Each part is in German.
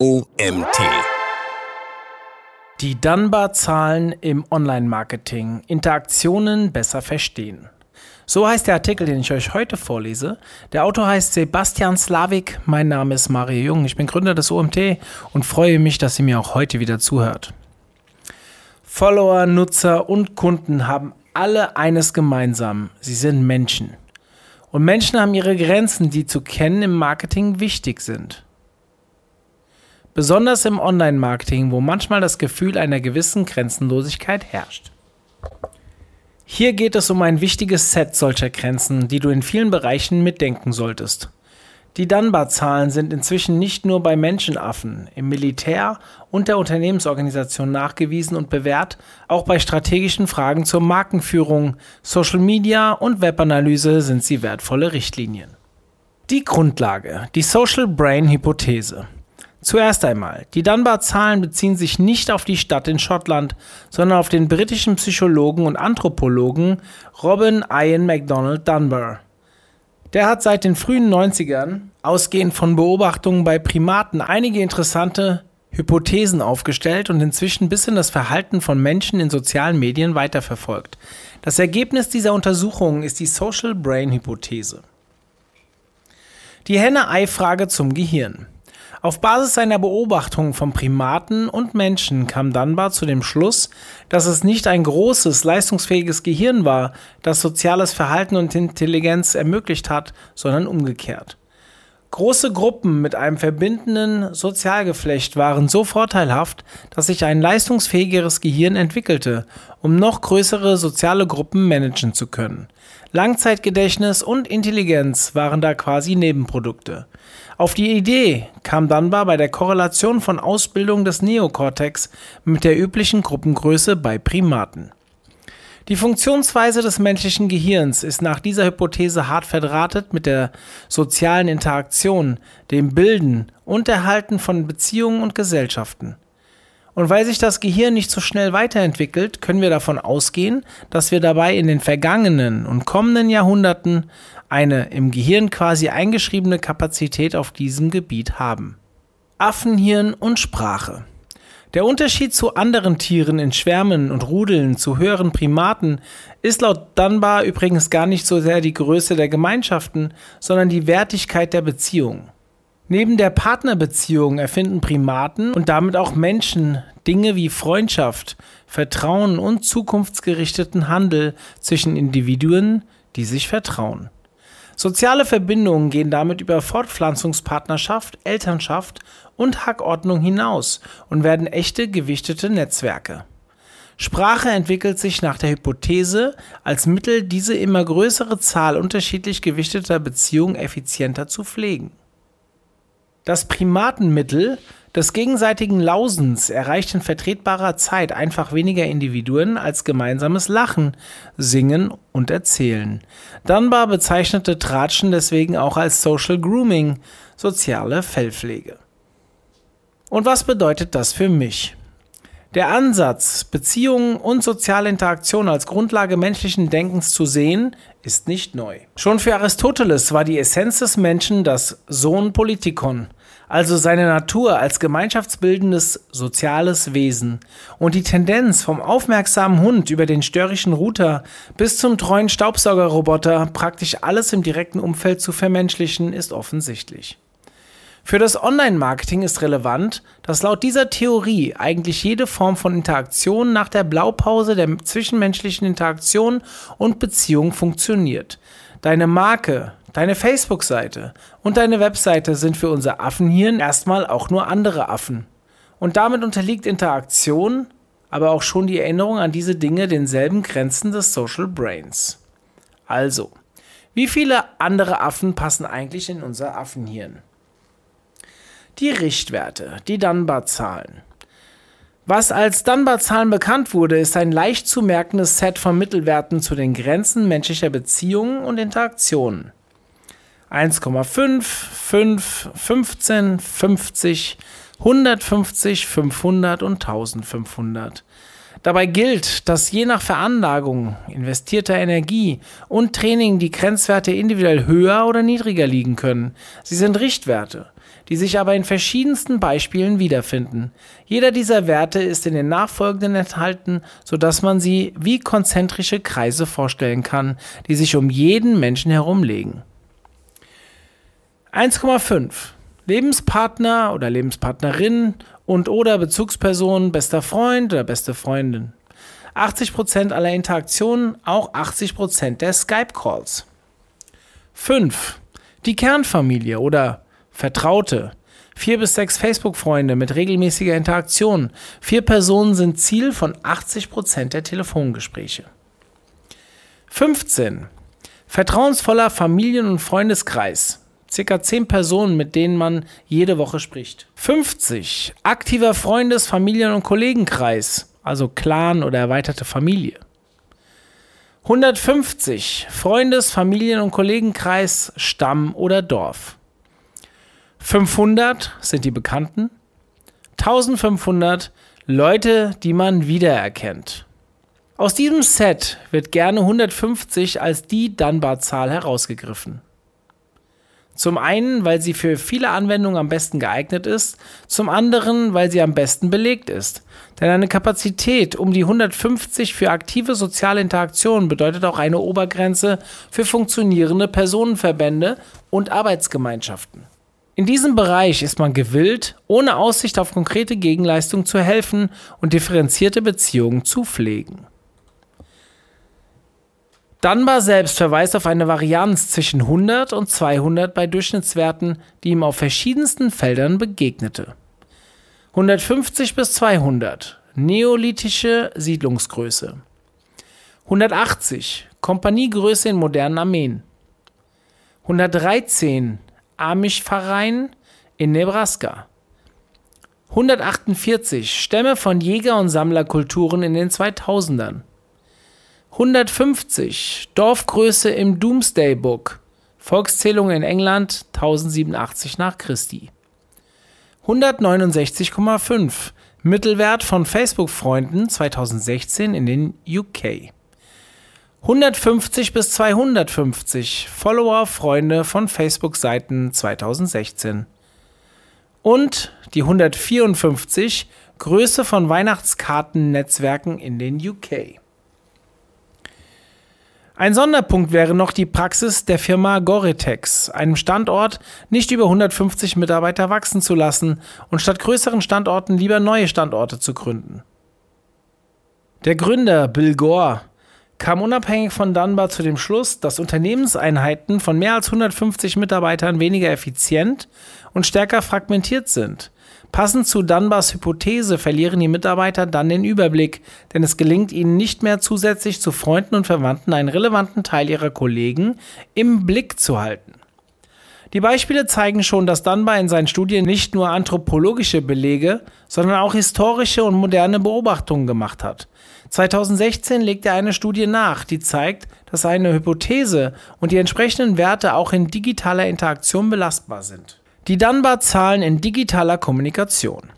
OMT. Die Dunbar-Zahlen im Online-Marketing. Interaktionen besser verstehen. So heißt der Artikel, den ich euch heute vorlese. Der Autor heißt Sebastian Slavik. Mein Name ist Mario Jung. Ich bin Gründer des OMT und freue mich, dass ihr mir auch heute wieder zuhört. Follower, Nutzer und Kunden haben alle eines gemeinsam. Sie sind Menschen. Und Menschen haben ihre Grenzen, die zu kennen im Marketing wichtig sind. Besonders im Online-Marketing, wo manchmal das Gefühl einer gewissen Grenzenlosigkeit herrscht. Hier geht es um ein wichtiges Set solcher Grenzen, die du in vielen Bereichen mitdenken solltest. Die Dunbar-Zahlen sind inzwischen nicht nur bei Menschenaffen, im Militär und der Unternehmensorganisation nachgewiesen und bewährt, auch bei strategischen Fragen zur Markenführung, Social Media und Webanalyse sind sie wertvolle Richtlinien. Die Grundlage, die Social Brain Hypothese. Zuerst einmal, die Dunbar-Zahlen beziehen sich nicht auf die Stadt in Schottland, sondern auf den britischen Psychologen und Anthropologen Robin Ian MacDonald Dunbar. Der hat seit den frühen 90ern, ausgehend von Beobachtungen bei Primaten, einige interessante Hypothesen aufgestellt und inzwischen bis in das Verhalten von Menschen in sozialen Medien weiterverfolgt. Das Ergebnis dieser Untersuchungen ist die Social Brain Hypothese. Die Henne-Ei-Frage zum Gehirn. Auf Basis seiner Beobachtungen von Primaten und Menschen kam Dunbar zu dem Schluss, dass es nicht ein großes, leistungsfähiges Gehirn war, das soziales Verhalten und Intelligenz ermöglicht hat, sondern umgekehrt. Große Gruppen mit einem verbindenden Sozialgeflecht waren so vorteilhaft, dass sich ein leistungsfähigeres Gehirn entwickelte, um noch größere soziale Gruppen managen zu können. Langzeitgedächtnis und Intelligenz waren da quasi Nebenprodukte. Auf die Idee kam Dunbar bei der Korrelation von Ausbildung des Neokortex mit der üblichen Gruppengröße bei Primaten. Die Funktionsweise des menschlichen Gehirns ist nach dieser Hypothese hart verdrahtet mit der sozialen Interaktion, dem Bilden und Erhalten von Beziehungen und Gesellschaften. Und weil sich das Gehirn nicht so schnell weiterentwickelt, können wir davon ausgehen, dass wir dabei in den vergangenen und kommenden Jahrhunderten eine im Gehirn quasi eingeschriebene Kapazität auf diesem Gebiet haben. Affenhirn und Sprache. Der Unterschied zu anderen Tieren in Schwärmen und Rudeln zu höheren Primaten ist laut Dunbar übrigens gar nicht so sehr die Größe der Gemeinschaften, sondern die Wertigkeit der Beziehung. Neben der Partnerbeziehung erfinden Primaten und damit auch Menschen Dinge wie Freundschaft, Vertrauen und zukunftsgerichteten Handel zwischen Individuen, die sich vertrauen. Soziale Verbindungen gehen damit über Fortpflanzungspartnerschaft, Elternschaft und Hackordnung hinaus und werden echte gewichtete Netzwerke. Sprache entwickelt sich nach der Hypothese als Mittel, diese immer größere Zahl unterschiedlich gewichteter Beziehungen effizienter zu pflegen. Das Primatenmittel des gegenseitigen Lausens erreicht in vertretbarer Zeit einfach weniger Individuen als gemeinsames Lachen, Singen und Erzählen. Dunbar bezeichnete Tratschen deswegen auch als Social Grooming, soziale Fellpflege. Und was bedeutet das für mich? Der Ansatz, Beziehungen und soziale Interaktion als Grundlage menschlichen Denkens zu sehen, ist nicht neu. Schon für Aristoteles war die Essenz des Menschen das Sohn Politikon, also seine Natur als gemeinschaftsbildendes soziales Wesen. Und die Tendenz vom aufmerksamen Hund über den störrischen Router bis zum treuen Staubsaugerroboter praktisch alles im direkten Umfeld zu vermenschlichen, ist offensichtlich. Für das Online-Marketing ist relevant, dass laut dieser Theorie eigentlich jede Form von Interaktion nach der Blaupause der zwischenmenschlichen Interaktion und Beziehung funktioniert. Deine Marke, deine Facebook-Seite und deine Webseite sind für unser Affenhirn erstmal auch nur andere Affen. Und damit unterliegt Interaktion, aber auch schon die Erinnerung an diese Dinge denselben Grenzen des Social Brains. Also, wie viele andere Affen passen eigentlich in unser Affenhirn? Die Richtwerte, die Dunbar-Zahlen. Was als Dunbar-Zahlen bekannt wurde, ist ein leicht zu merkendes Set von Mittelwerten zu den Grenzen menschlicher Beziehungen und Interaktionen. 1,5, 5, 15, 50, 150, 500 und 1500. Dabei gilt, dass je nach Veranlagung, investierter Energie und Training die Grenzwerte individuell höher oder niedriger liegen können. Sie sind Richtwerte. die sich aber in verschiedensten Beispielen wiederfinden. Jeder dieser Werte ist in den nachfolgenden enthalten, sodass man sie wie konzentrische Kreise vorstellen kann, die sich um jeden Menschen herumlegen. 1,5 Lebenspartner oder Lebenspartnerin und oder Bezugsperson, bester Freund oder beste Freundin. 80% aller Interaktionen, auch 80% der Skype-Calls. 5. Die Kernfamilie oder Vertraute. Vier bis sechs Facebook-Freunde mit regelmäßiger Interaktion. Vier Personen sind Ziel von 80% der Telefongespräche. 15. Vertrauensvoller Familien- und Freundeskreis. Circa 10 Personen, mit denen man jede Woche spricht. 50. Aktiver Freundes-, Familien- und Kollegenkreis, also Clan oder erweiterte Familie. 150 Freundes-, Familien- und Kollegenkreis, Stamm oder Dorf. 500 sind die Bekannten. 1500 Leute, die man wiedererkennt. Aus diesem Set wird gerne 150 als die Dunbar-Zahl herausgegriffen. Zum einen, weil sie für viele Anwendungen am besten geeignet ist, zum anderen, weil sie am besten belegt ist. Denn eine Kapazität um die 150 für aktive soziale Interaktionen bedeutet auch eine Obergrenze für funktionierende Personenverbände und Arbeitsgemeinschaften. In diesem Bereich ist man gewillt, ohne Aussicht auf konkrete Gegenleistung zu helfen und differenzierte Beziehungen zu pflegen. Dunbar selbst verweist auf eine Varianz zwischen 100 und 200 bei Durchschnittswerten, die ihm auf verschiedensten Feldern begegnete. 150 bis 200 Neolithische Siedlungsgröße. 180 Kompaniegröße in modernen Armeen. 113 Amish-Verein in Nebraska. 148 Stämme von Jäger- und Sammlerkulturen in den 2000ern. 150 Dorfgröße im Doomsday Book. Volkszählung in England 1087 nach Christi. 169,5 Mittelwert von Facebook-Freunden 2016 in den UK. 150 bis 250 Follower, Freunde von Facebook-Seiten 2016. Und die 154 Größe von Weihnachtskartennetzwerken in den UK. Ein Sonderpunkt wäre noch die Praxis der Firma Goretex, einem Standort nicht über 150 Mitarbeiter wachsen zu lassen und statt größeren Standorten lieber neue Standorte zu gründen. Der Gründer Bill Gore kam unabhängig von Dunbar zu dem Schluss, dass Unternehmenseinheiten von mehr als 150 Mitarbeitern weniger effizient und stärker fragmentiert sind Passend zu Dunbars Hypothese verlieren die Mitarbeiter dann den Überblick, denn es gelingt ihnen nicht mehr zusätzlich zu Freunden und Verwandten einen relevanten Teil ihrer Kollegen im Blick zu halten. Die Beispiele zeigen schon, dass Dunbar in seinen Studien nicht nur anthropologische Belege, sondern auch historische und moderne Beobachtungen gemacht hat. 2016 legt er eine Studie nach, die zeigt, dass seine Hypothese und die entsprechenden Werte auch in digitaler Interaktion belastbar sind. Die Dunbar-Zahlen in digitaler Kommunikation.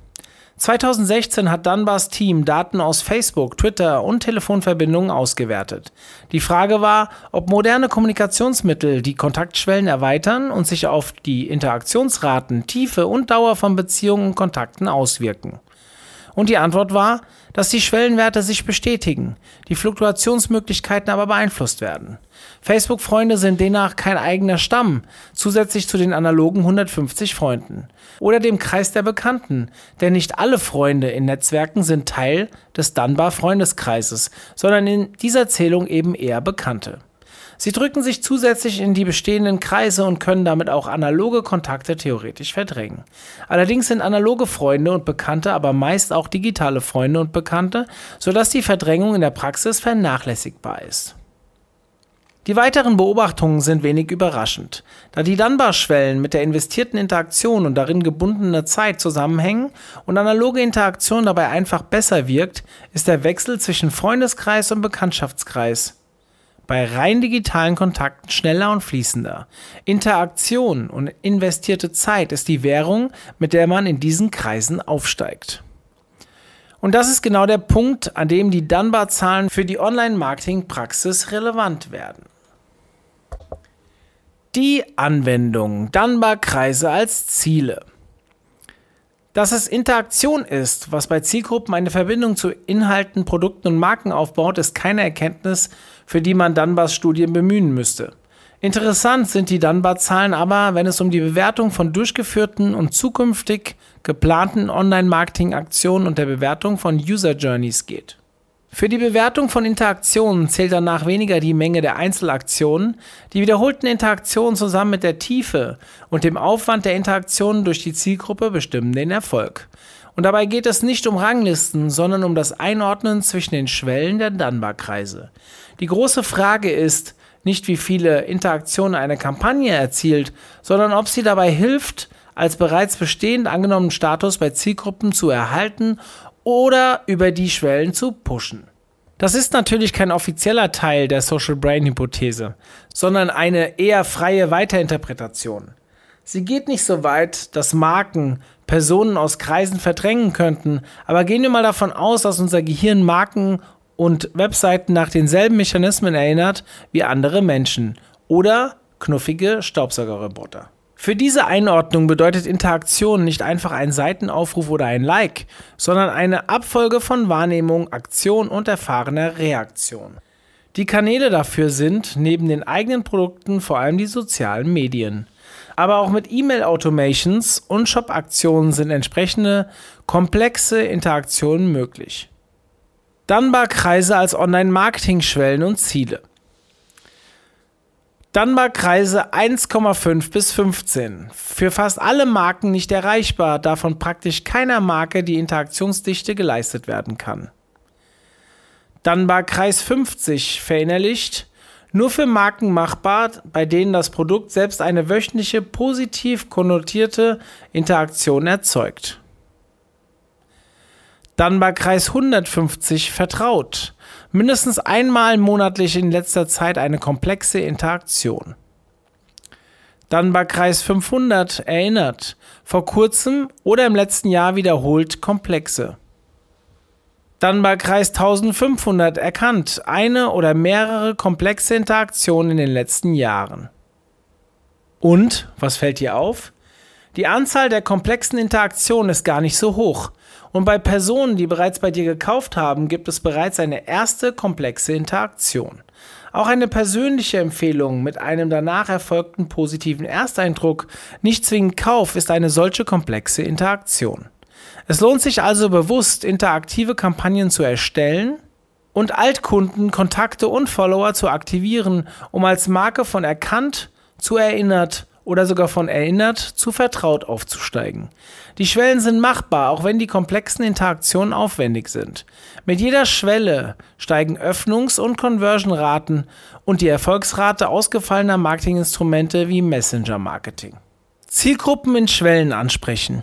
2016 hat Dunbars Team Daten aus Facebook, Twitter und Telefonverbindungen ausgewertet. Die Frage war, ob moderne Kommunikationsmittel die Kontaktschwellen erweitern und sich auf die Interaktionsraten, Tiefe und Dauer von Beziehungen und Kontakten auswirken. Und die Antwort war, dass die Schwellenwerte sich bestätigen, die Fluktuationsmöglichkeiten aber beeinflusst werden. Facebook-Freunde sind demnach kein eigener Stamm, zusätzlich zu den analogen 150 Freunden. Oder dem Kreis der Bekannten, denn nicht alle Freunde in Netzwerken sind Teil des Dunbar-Freundeskreises, sondern in dieser Zählung eben eher Bekannte. Sie drücken sich zusätzlich in die bestehenden Kreise und können damit auch analoge Kontakte theoretisch verdrängen. Allerdings sind analoge Freunde und Bekannte aber meist auch digitale Freunde und Bekannte, sodass die Verdrängung in der Praxis vernachlässigbar ist. Die weiteren Beobachtungen sind wenig überraschend. Da die Dunbar-Schwellen mit der investierten Interaktion und darin gebundene Zeit zusammenhängen und analoge Interaktion dabei einfach besser wirkt, ist der Wechsel zwischen Freundeskreis und Bekanntschaftskreis bei rein digitalen Kontakten schneller und fließender. Interaktion und investierte Zeit ist die Währung, mit der man in diesen Kreisen aufsteigt. Und das ist genau der Punkt, an dem die Dunbar-Zahlen für die Online-Marketing-Praxis relevant werden. Die Anwendung Dunbar-Kreise als Ziele. Dass es Interaktion ist, was bei Zielgruppen eine Verbindung zu Inhalten, Produkten und Marken aufbaut, ist keine Erkenntnis, für die man Dunbars Studien bemühen müsste. Interessant sind die Dunbar-Zahlen aber, wenn es um die Bewertung von durchgeführten und zukünftig geplanten Online-Marketing-Aktionen und der Bewertung von User Journeys geht. Für die Bewertung von Interaktionen zählt danach weniger die Menge der Einzelaktionen, die wiederholten Interaktionen zusammen mit der Tiefe und dem Aufwand der Interaktionen durch die Zielgruppe bestimmen den Erfolg. Und dabei geht es nicht um Ranglisten, sondern um das Einordnen zwischen den Schwellen der Dunbar-Kreise. Die große Frage ist nicht, wie viele Interaktionen eine Kampagne erzielt, sondern ob sie dabei hilft, als bereits bestehend angenommenen Status bei Zielgruppen zu erhalten oder über die Schwellen zu pushen. Das ist natürlich kein offizieller Teil der Social Brain Hypothese, sondern eine eher freie Weiterinterpretation. Sie geht nicht so weit, dass Marken Personen aus Kreisen verdrängen könnten, aber gehen wir mal davon aus, dass unser Gehirn Marken und Webseiten nach denselben Mechanismen erinnert wie andere Menschen oder knuffige Staubsaugerroboter. Für diese Einordnung bedeutet Interaktion nicht einfach ein Seitenaufruf oder ein Like, sondern eine Abfolge von Wahrnehmung, Aktion und erfahrener Reaktion. Die Kanäle dafür sind neben den eigenen Produkten vor allem die sozialen Medien. Aber auch mit E-Mail-Automations und Shop-Aktionen sind entsprechende komplexe Interaktionen möglich. Dunbar-Kreise als Online-Marketing-Schwellen und Ziele. Dunbar-Kreise 1,5 bis 15. Für fast alle Marken nicht erreichbar, da von praktisch keiner Marke die Interaktionsdichte geleistet werden kann. Dunbar-Kreis 50 verinnerlicht, nur für Marken machbar, bei denen das Produkt selbst eine wöchentliche positiv konnotierte Interaktion erzeugt. Dunbar-Kreis 150 vertraut mindestens einmal monatlich in letzter Zeit eine komplexe Interaktion. Dann bei Kreis 500 erinnert, vor kurzem oder im letzten Jahr wiederholt komplexe. Dann bei Kreis 1500 erkannt, eine oder mehrere komplexe Interaktionen in den letzten Jahren. Und, was fällt dir auf? Die Anzahl der komplexen Interaktionen ist gar nicht so hoch. Und bei Personen, die bereits bei dir gekauft haben, gibt es bereits eine erste komplexe Interaktion. Auch eine persönliche Empfehlung mit einem danach erfolgten positiven Ersteindruck, nicht zwingend Kauf, ist eine solche komplexe Interaktion. Es lohnt sich also bewusst, interaktive Kampagnen zu erstellen und Altkunden, Kontakte und Follower zu aktivieren, um als Marke von erkannt zu erinnert oder sogar von erinnert zu vertraut aufzusteigen. Die Schwellen sind machbar, auch wenn die komplexen Interaktionen aufwendig sind. Mit jeder Schwelle steigen Öffnungs- und Conversion-Raten und die Erfolgsrate ausgefallener Marketinginstrumente wie Messenger-Marketing. Zielgruppen in Schwellen ansprechen.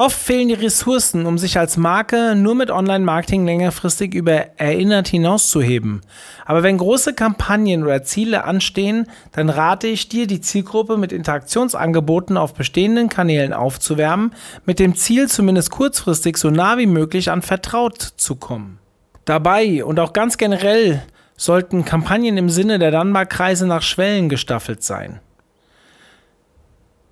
Oft fehlen die Ressourcen, um sich als Marke nur mit Online-Marketing längerfristig über erinnert hinauszuheben. Aber wenn große Kampagnen oder Ziele anstehen, dann rate ich dir, die Zielgruppe mit Interaktionsangeboten auf bestehenden Kanälen aufzuwärmen, mit dem Ziel, zumindest kurzfristig so nah wie möglich an Vertraut zu kommen. Dabei und auch ganz generell sollten Kampagnen im Sinne der Dunbar-Kreise nach Schwellen gestaffelt sein.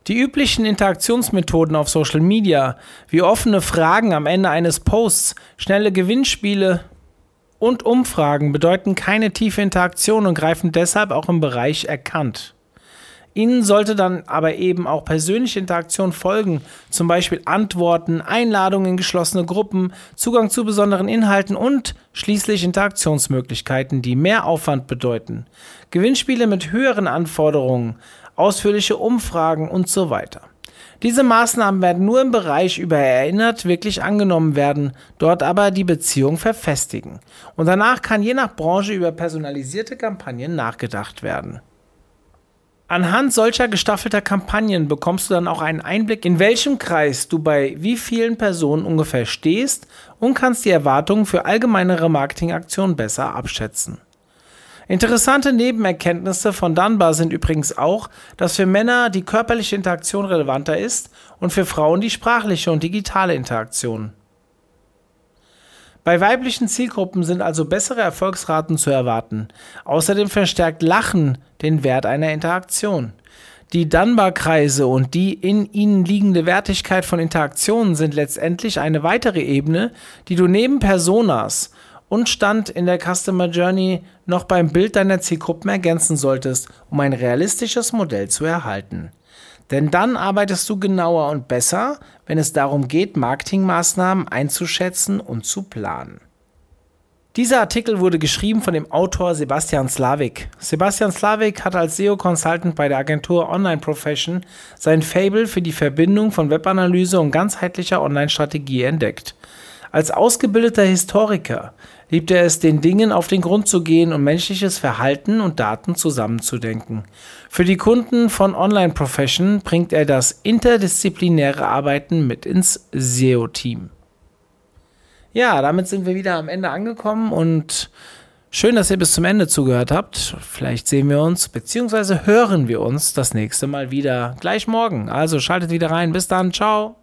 Die üblichen Interaktionsmethoden auf Social Media, wie offene Fragen am Ende eines Posts, schnelle Gewinnspiele und Umfragen, bedeuten keine tiefe Interaktion und greifen deshalb auch im Bereich erkannt. Ihnen sollte dann aber eben auch persönliche Interaktion folgen, zum Beispiel Antworten, Einladungen in geschlossene Gruppen, Zugang zu besonderen Inhalten und schließlich Interaktionsmöglichkeiten, die mehr Aufwand bedeuten. Gewinnspiele mit höheren Anforderungen, ausführliche Umfragen und so weiter. Diese Maßnahmen werden nur im Bereich über erinnert wirklich angenommen werden, dort aber die Beziehung verfestigen. Und danach kann je nach Branche über personalisierte Kampagnen nachgedacht werden. Anhand solcher gestaffelter Kampagnen bekommst du dann auch einen Einblick, in welchem Kreis du bei wie vielen Personen ungefähr stehst und kannst die Erwartungen für allgemeinere Marketingaktionen besser abschätzen. Interessante Nebenerkenntnisse von Dunbar sind übrigens auch, dass für Männer die körperliche Interaktion relevanter ist und für Frauen die sprachliche und digitale Interaktion. Bei weiblichen Zielgruppen sind also bessere Erfolgsraten zu erwarten. Außerdem verstärkt Lachen den Wert einer Interaktion. Die Dunbar-Kreise und die in ihnen liegende Wertigkeit von Interaktionen sind letztendlich eine weitere Ebene, die du neben Personas und Stand in der Customer Journey noch beim Bild deiner Zielgruppen ergänzen solltest, um ein realistisches Modell zu erhalten. Denn dann arbeitest du genauer und besser, wenn es darum geht, Marketingmaßnahmen einzuschätzen und zu planen. Dieser Artikel wurde geschrieben von dem Autor Sebastian Slavik. Sebastian Slavik hat als SEO-Consultant bei der Agentur Online Profession sein Fable für die Verbindung von Webanalyse und ganzheitlicher Online-Strategie entdeckt. Als ausgebildeter Historiker liebt er es, den Dingen auf den Grund zu gehen und menschliches Verhalten und Daten zusammenzudenken. Für die Kunden von Online Profession bringt er das interdisziplinäre Arbeiten mit ins SEO-Team. Ja, damit sind wir wieder am Ende angekommen und schön, dass ihr bis zum Ende zugehört habt. Vielleicht sehen wir uns bzw. hören wir uns das nächste Mal wieder gleich morgen. Also schaltet wieder rein. Bis dann. Ciao.